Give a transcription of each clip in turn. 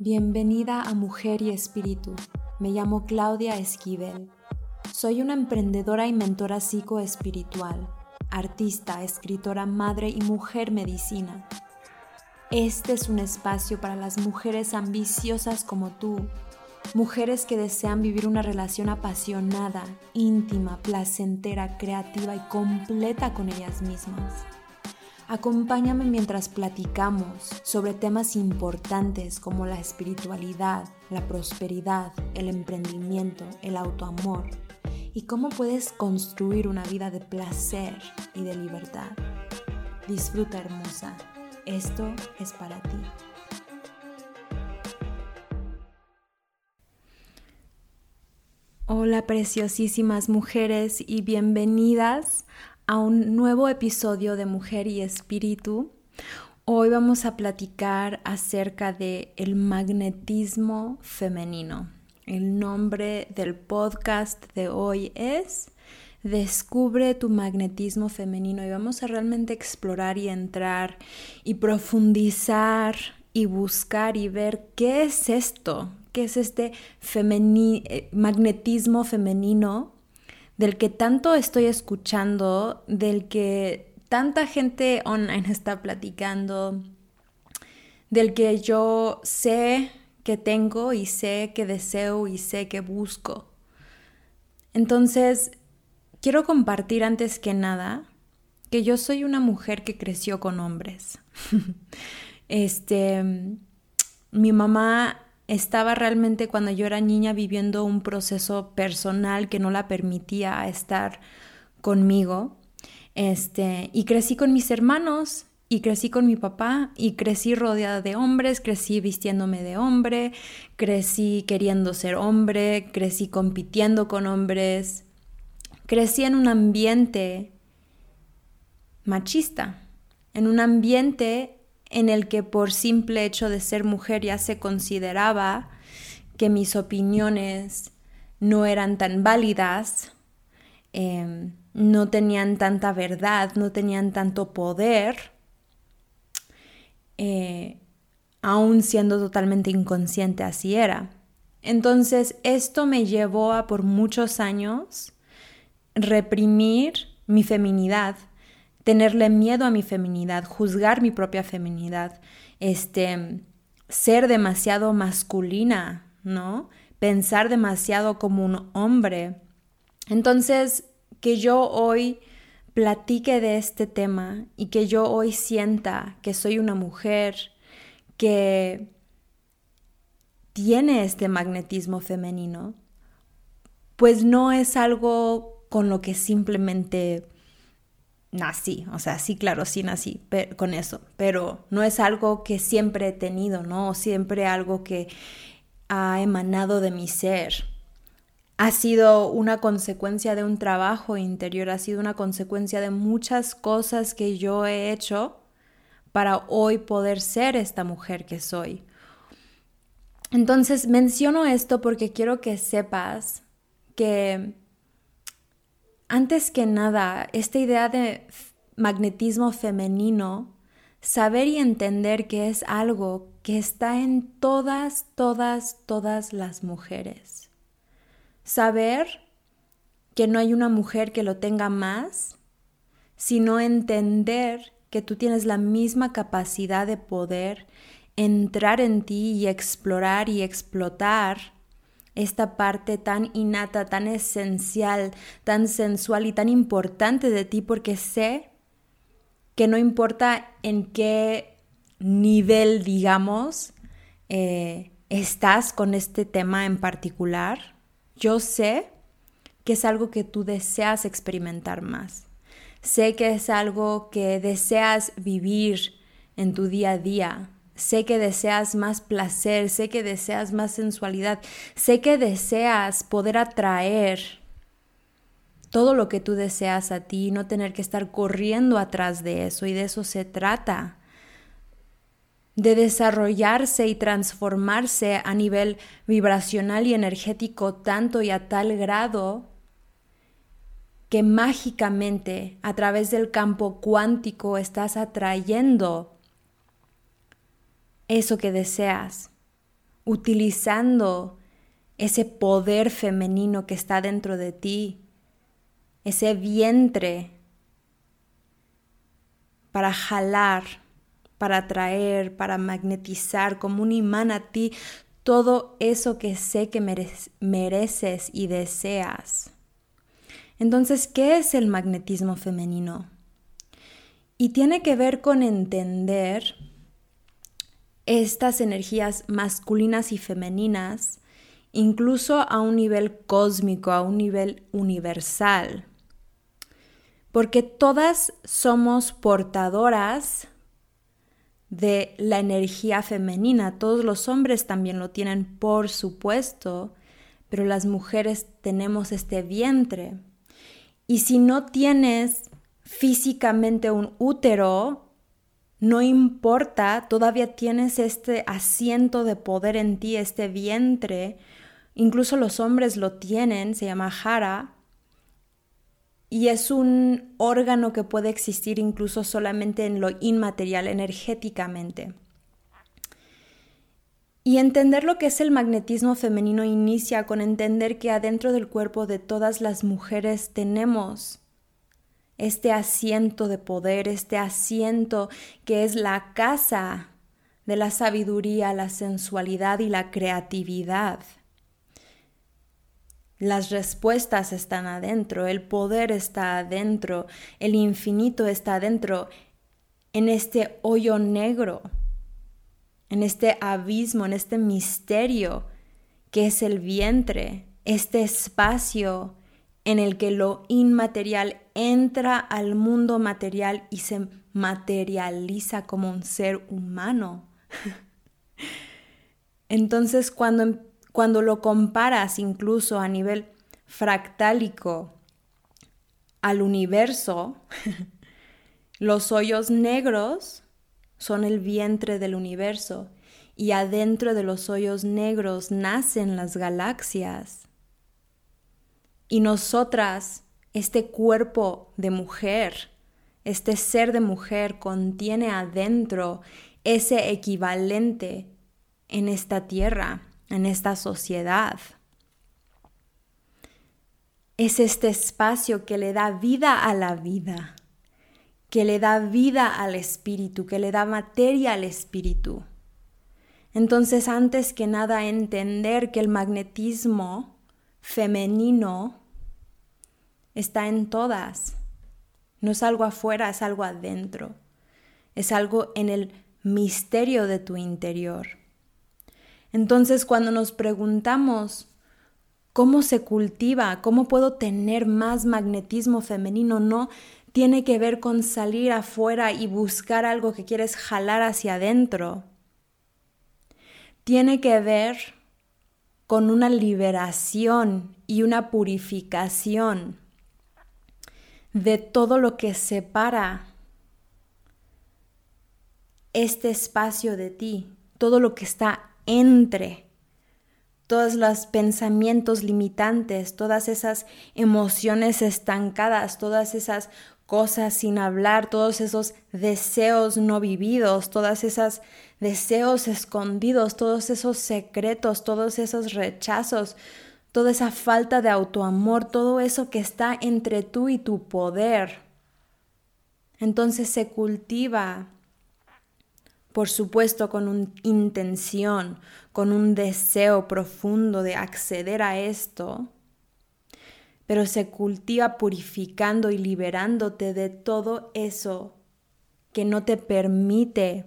Bienvenida a Mujer y Espíritu. Me llamo Claudia Esquivel. Soy una emprendedora y mentora psicoespiritual, artista, escritora, madre y mujer medicina. Este es un espacio para las mujeres ambiciosas como tú, mujeres que desean vivir una relación apasionada, íntima, placentera, creativa y completa con ellas mismas. Acompáñame mientras platicamos sobre temas importantes como la espiritualidad, la prosperidad, el emprendimiento, el autoamor y cómo puedes construir una vida de placer y de libertad. Disfruta hermosa, esto es para ti. Hola preciosísimas mujeres y bienvenidas a un nuevo episodio de Mujer y Espíritu. Hoy vamos a platicar acerca de el magnetismo femenino. El nombre del podcast de hoy es Descubre tu magnetismo femenino y vamos a realmente explorar y entrar y profundizar y buscar y ver qué es esto, qué es este eh, magnetismo femenino del que tanto estoy escuchando, del que tanta gente online está platicando, del que yo sé que tengo y sé que deseo y sé que busco. Entonces, quiero compartir antes que nada que yo soy una mujer que creció con hombres. este, mi mamá estaba realmente cuando yo era niña viviendo un proceso personal que no la permitía estar conmigo. Este, y crecí con mis hermanos y crecí con mi papá y crecí rodeada de hombres, crecí vistiéndome de hombre, crecí queriendo ser hombre, crecí compitiendo con hombres, crecí en un ambiente machista, en un ambiente en el que por simple hecho de ser mujer ya se consideraba que mis opiniones no eran tan válidas, em, no tenían tanta verdad, no tenían tanto poder, eh, aún siendo totalmente inconsciente así era. Entonces esto me llevó a por muchos años reprimir mi feminidad, tenerle miedo a mi feminidad, juzgar mi propia feminidad, este, ser demasiado masculina, ¿no? Pensar demasiado como un hombre. Entonces, que yo hoy platique de este tema y que yo hoy sienta que soy una mujer que tiene este magnetismo femenino, pues no es algo con lo que simplemente nací, o sea, sí, claro, sí nací con eso, pero no es algo que siempre he tenido, ¿no? Siempre algo que ha emanado de mi ser. Ha sido una consecuencia de un trabajo interior, ha sido una consecuencia de muchas cosas que yo he hecho para hoy poder ser esta mujer que soy. Entonces menciono esto porque quiero que sepas que antes que nada, esta idea de magnetismo femenino, saber y entender que es algo que está en todas, todas, todas las mujeres. Saber que no hay una mujer que lo tenga más, sino entender que tú tienes la misma capacidad de poder entrar en ti y explorar y explotar esta parte tan innata, tan esencial, tan sensual y tan importante de ti porque sé que no importa en qué nivel, digamos, eh, estás con este tema en particular, yo sé que es algo que tú deseas experimentar más. Sé que es algo que deseas vivir en tu día a día, Sé que deseas más placer, sé que deseas más sensualidad, sé que deseas poder atraer todo lo que tú deseas a ti y no tener que estar corriendo atrás de eso y de eso se trata. De desarrollarse y transformarse a nivel vibracional y energético tanto y a tal grado que mágicamente a través del campo cuántico estás atrayendo eso que deseas. utilizando ese poder femenino que está dentro de ti, ese vientre para jalar, para atraer, para magnetizar como un imán a ti todo eso que sé que mereces y deseas. Entonces, ¿qué es el magnetismo femenino? Y tiene que ver con entender estas energías masculinas y femeninas, incluso a un nivel cósmico, a un nivel universal. Porque todas somos portadoras de la energía femenina. Todos los hombres también lo tienen, por supuesto, pero las mujeres tenemos este vientre. Y si no tienes físicamente un útero, no importa, todavía tienes este asiento de poder en ti, este vientre. Incluso los hombres lo tienen, se llama jara, y es un órgano que puede existir incluso solamente en lo inmaterial, energéticamente. Y entender lo que es el magnetismo femenino inicia con entender que adentro del cuerpo de todas las mujeres tenemos este asiento de poder, este asiento que es la casa de la sabiduría, la sensualidad y la creatividad. Las respuestas están adentro, el poder está adentro, el infinito está adentro, en este hoyo negro, en este abismo, en este misterio que es el vientre, este espacio en el que lo inmaterial entra al mundo material y se materializa como un ser humano. Entonces cuando cuando lo comparas incluso a nivel fractálico al universo, los hoyos negros son el vientre del universo y adentro de los hoyos negros nacen las galaxias. Y nosotras, este cuerpo de mujer, este ser de mujer contiene adentro ese equivalente en esta tierra en esta sociedad. Es este espacio que le da vida a la vida, que le da vida al espíritu, que le da materia al espíritu. Entonces, antes que nada, entender que el magnetismo femenino está en todas. No es algo afuera, es algo adentro. Es algo en el misterio de tu interior. Entonces, cuando nos preguntamos cómo se cultiva, cómo puedo tener más magnetismo femenino, no tiene que ver con salir afuera y buscar algo que quieres jalar hacia adentro. Tiene que ver con una liberación y una purificación de todo lo que separa este espacio de ti, todo lo que está entre todos los pensamientos limitantes, todas esas emociones estancadas, todas esas cosas sin hablar, todos esos deseos no vividos, todos esos deseos escondidos, todos esos secretos, todos esos rechazos, toda esa falta de autoamor, todo eso que está entre tú y tu poder. Entonces se cultiva por supuesto con una intención, con un deseo profundo de acceder a esto, pero se cultiva purificando y liberándote de todo eso que no te permite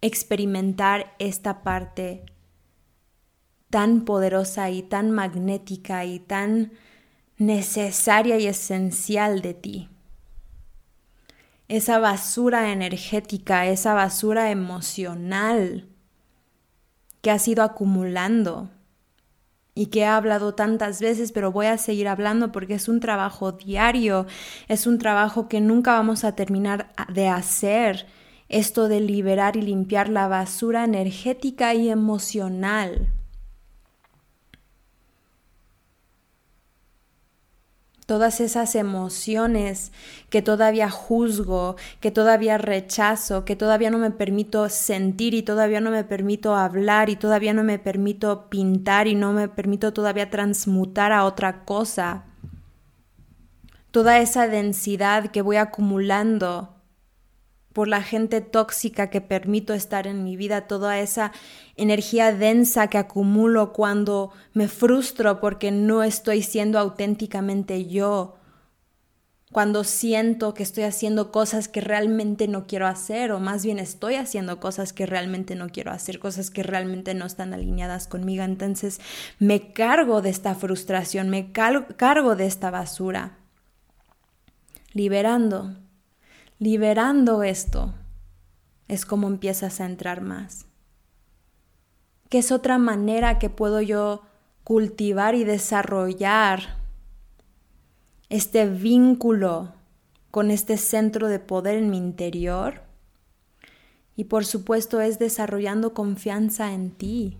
experimentar esta parte tan poderosa y tan magnética y tan necesaria y esencial de ti esa basura energética, esa basura emocional que has ido acumulando y que he hablado tantas veces, pero voy a seguir hablando porque es un trabajo diario, es un trabajo que nunca vamos a terminar de hacer, esto de liberar y limpiar la basura energética y emocional. Todas esas emociones que todavía juzgo, que todavía rechazo, que todavía no me permito sentir y todavía no me permito hablar y todavía no me permito pintar y no me permito todavía transmutar a otra cosa. Toda esa densidad que voy acumulando por la gente tóxica que permito estar en mi vida, toda esa energía densa que acumulo cuando me frustro porque no estoy siendo auténticamente yo, cuando siento que estoy haciendo cosas que realmente no quiero hacer, o más bien estoy haciendo cosas que realmente no quiero hacer, cosas que realmente no están alineadas conmigo. Entonces me cargo de esta frustración, me cargo de esta basura, liberando Liberando esto es como empiezas a entrar más. ¿Qué es otra manera que puedo yo cultivar y desarrollar este vínculo con este centro de poder en mi interior? Y por supuesto es desarrollando confianza en ti,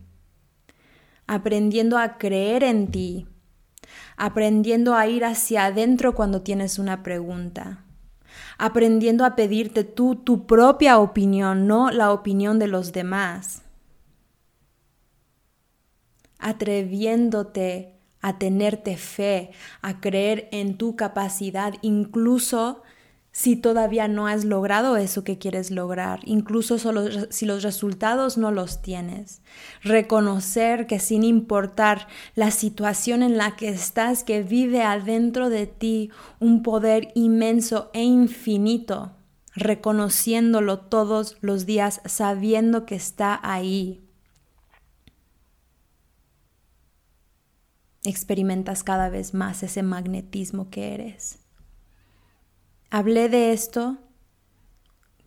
aprendiendo a creer en ti, aprendiendo a ir hacia adentro cuando tienes una pregunta, aprendiendo a pedirte tú tu propia opinión, no la opinión de los demás. Atreviéndote a tenerte fe, a creer en tu capacidad, incluso si todavía no has logrado eso que quieres lograr, incluso si los resultados no los tienes. Reconocer que sin importar la situación en la que estás, que vive adentro de ti un poder inmenso e infinito, reconociéndolo todos los días, sabiendo que está ahí. Experimentas cada vez más ese magnetismo que eres. Hablé de esto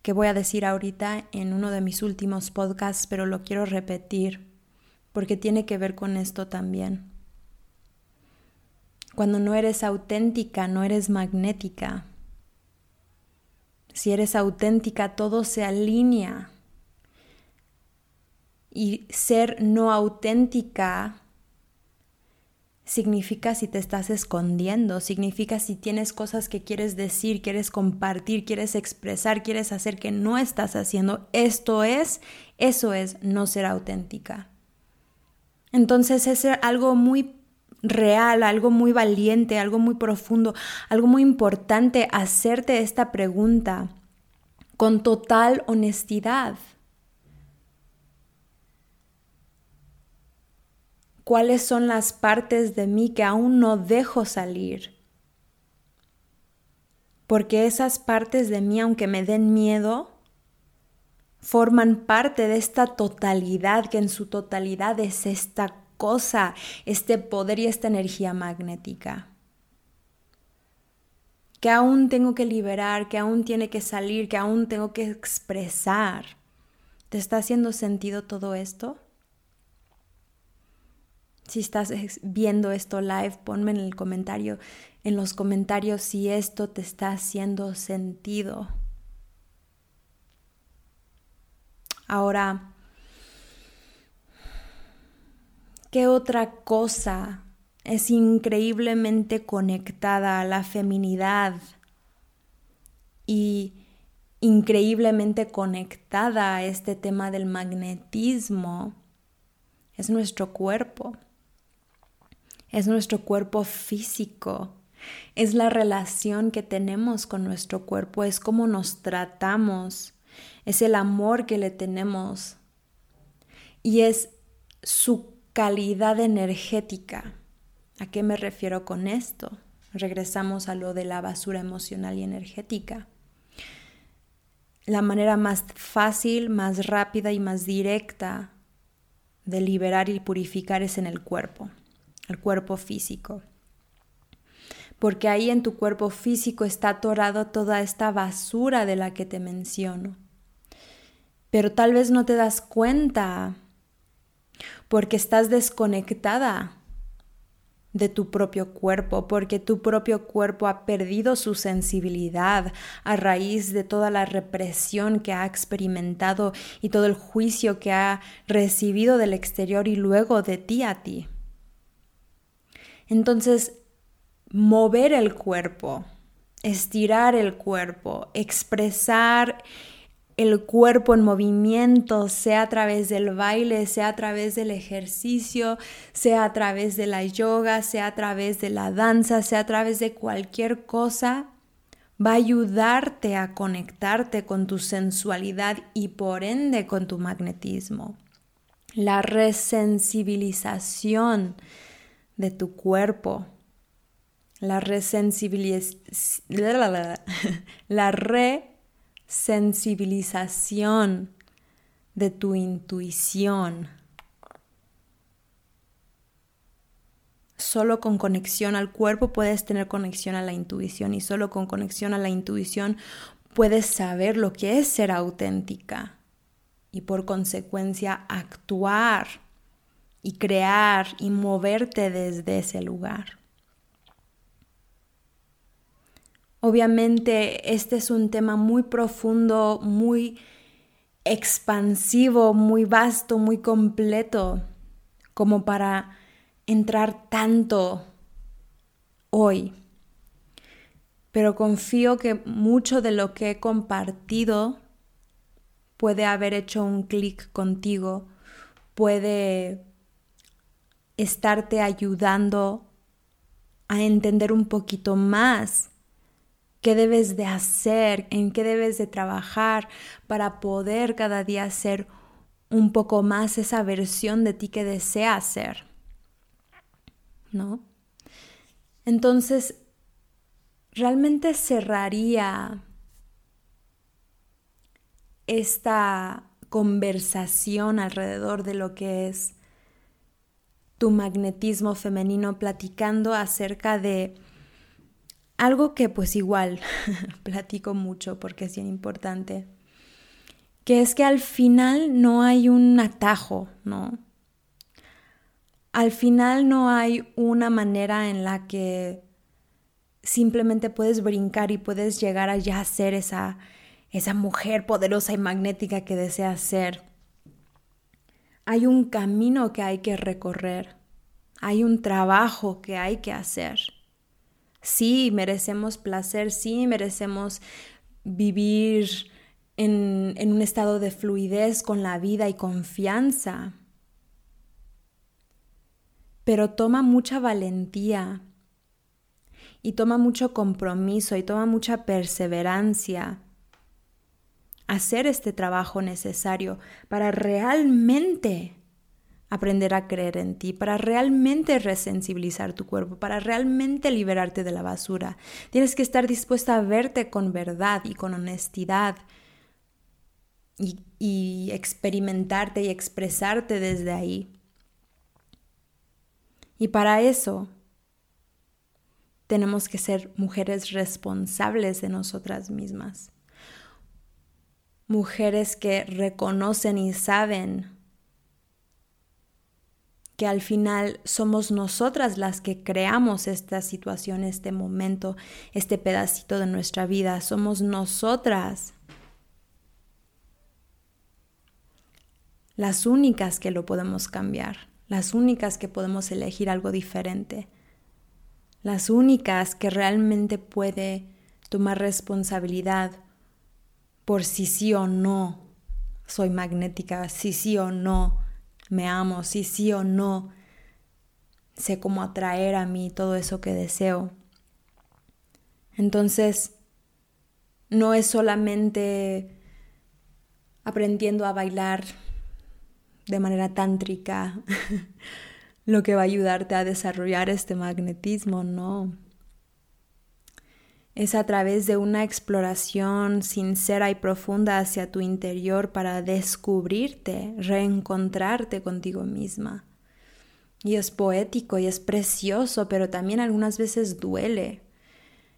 que voy a decir ahorita en uno de mis últimos podcasts, pero lo quiero repetir porque tiene que ver con esto también. Cuando no eres auténtica, no eres magnética. Si eres auténtica, todo se alinea. Y ser no auténtica significa si te estás escondiendo, significa si tienes cosas que quieres decir, quieres compartir, quieres expresar, quieres hacer que no estás haciendo. Esto es, eso es no ser auténtica. Entonces es algo muy real, algo muy valiente, algo muy profundo, algo muy importante hacerte esta pregunta con total honestidad. Cuáles son las partes de mí que aún no dejo salir. Porque esas partes de mí, aunque me den miedo, forman parte de esta totalidad, que en su totalidad es esta cosa, este poder y esta energía magnética. Que aún tengo que liberar, que aún tiene que salir, que aún tengo que expresar. ¿Te está haciendo sentido todo esto? Si estás viendo esto live, ponme en el comentario, en los comentarios si esto te está haciendo sentido. Ahora, ¿qué otra cosa es increíblemente conectada a la feminidad y increíblemente conectada a este tema del magnetismo? Es nuestro cuerpo es nuestro cuerpo físico, es la relación que tenemos con nuestro cuerpo, es cómo nos tratamos, es el amor que le tenemos y es su calidad energética. ¿A qué me refiero con esto? Regresamos a lo de la basura emocional y energética. La manera más fácil, más rápida y más directa de liberar y purificar es en el cuerpo el cuerpo físico. Porque ahí en tu cuerpo físico está atorado toda esta basura de la que te menciono. Pero tal vez no te das cuenta porque estás desconectada de tu propio cuerpo, porque tu propio cuerpo ha perdido su sensibilidad a raíz de toda la represión que ha experimentado y todo el juicio que ha recibido del exterior y luego de ti a ti. Entonces, mover el cuerpo, estirar el cuerpo, expresar el cuerpo en movimiento, sea a través del baile, sea a través del ejercicio, sea a través de la yoga, sea a través de la danza, sea a través de cualquier cosa, va a ayudarte a conectarte con tu sensualidad y por ende con tu magnetismo. La resensibilización de tu cuerpo, la resensibilización, la resensibilización de tu intuición. Solo con conexión al cuerpo puedes tener conexión a la intuición y solo con conexión a la intuición puedes saber lo que es ser auténtica y por consecuencia actuar y crear y moverte desde ese lugar. Obviamente este es un tema muy profundo, muy expansivo, muy vasto, muy completo, como para entrar tanto hoy. Pero confío que mucho de lo que he compartido puede haber hecho un clic contigo, puede estarte ayudando a entender un poquito más qué debes de hacer, en qué debes de trabajar para poder cada día ser un poco más esa versión de ti que deseas ser. ¿No? Entonces, realmente cerraría esta conversación alrededor de lo que es tu magnetismo femenino platicando acerca de algo que pues igual platico mucho porque es bien importante, que es que al final no hay un atajo, ¿no? Al final no hay una manera en la que simplemente puedes brincar y puedes llegar a ya ser esa, esa mujer poderosa y magnética que deseas ser. Hay un camino que hay que recorrer, hay un trabajo que hay que hacer. Sí, merecemos placer, sí, merecemos vivir en, en un estado de fluidez con la vida y confianza. Pero toma mucha valentía y toma mucho compromiso y toma mucha perseverancia hacer este trabajo necesario para realmente aprender a creer en ti, para realmente resensibilizar tu cuerpo, para realmente liberarte de la basura. Tienes que estar dispuesta a verte con verdad y con honestidad y, y experimentarte y expresarte desde ahí. Y para eso tenemos que ser mujeres responsables de nosotras mismas. Mujeres que reconocen y saben que al final somos nosotras las que creamos esta situación, este momento, este pedacito de nuestra vida. Somos nosotras las únicas que lo podemos cambiar, las únicas que podemos elegir algo diferente, las únicas que realmente puede tomar responsabilidad por si sí o no soy magnética, si sí o no me amo, si sí o no, sé cómo atraer a mí todo eso que deseo. Entonces, no es solamente aprendiendo a bailar de manera tántrica lo que va a ayudarte a desarrollar este magnetismo, no es a través de una exploración sincera y profunda hacia tu interior para descubrirte, reencontrarte contigo misma. Y es poético y es precioso, pero también algunas veces duele.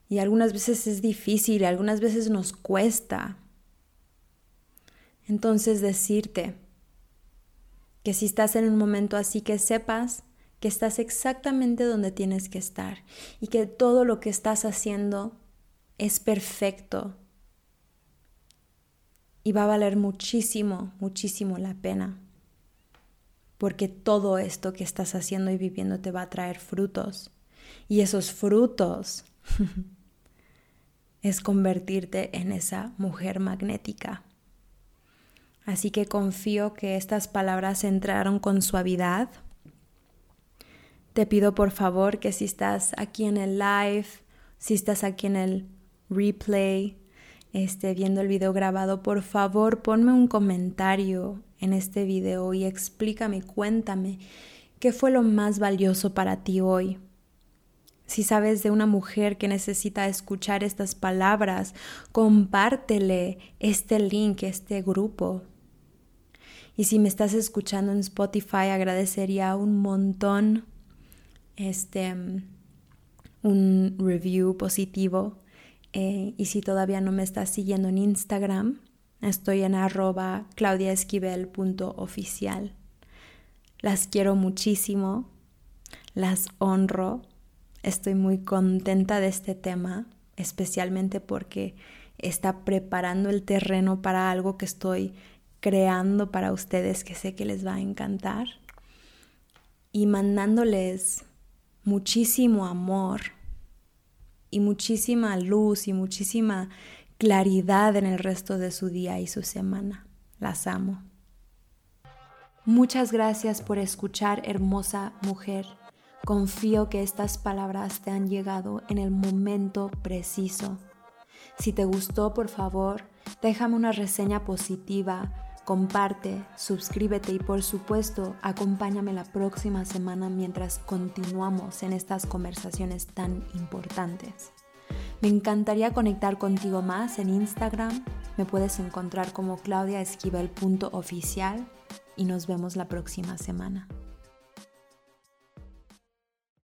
Y algunas veces es difícil, y algunas veces nos cuesta. Entonces decirte que si estás en un momento así que sepas que estás exactamente donde tienes que estar y que todo lo que estás haciendo es perfecto y va a valer muchísimo, muchísimo la pena. Porque todo esto que estás haciendo y viviendo te va a traer frutos. Y esos frutos es convertirte en esa mujer magnética. Así que confío que estas palabras entraron con suavidad. Te pido por favor que si estás aquí en el live, si estás aquí en el replay, este, viendo el video grabado, por favor ponme un comentario en este video y explícame, cuéntame qué fue lo más valioso para ti hoy. Si sabes de una mujer que necesita escuchar estas palabras, compártele este link, este grupo. Y si me estás escuchando en Spotify, agradecería un montón este un review positivo. Eh, y si todavía no me estás siguiendo en Instagram, estoy en arroba claudiaesquivel.oficial. Las quiero muchísimo, las honro, estoy muy contenta de este tema, especialmente porque está preparando el terreno para algo que estoy creando para ustedes que sé que les va a encantar y mandándoles muchísimo amor y muchísima luz y muchísima claridad en el resto de su día y su semana. Las amo. Muchas gracias por escuchar, hermosa mujer. Confío que estas palabras te han llegado en el momento preciso. Si te gustó, por favor, déjame una reseña positiva comparte, suscríbete y por supuesto acompáñame la próxima semana mientras continuamos en estas conversaciones tan importantes. Me encantaría conectar contigo más en Instagram. Me puedes encontrar como claudiaesquivel.oficial y nos vemos la próxima semana.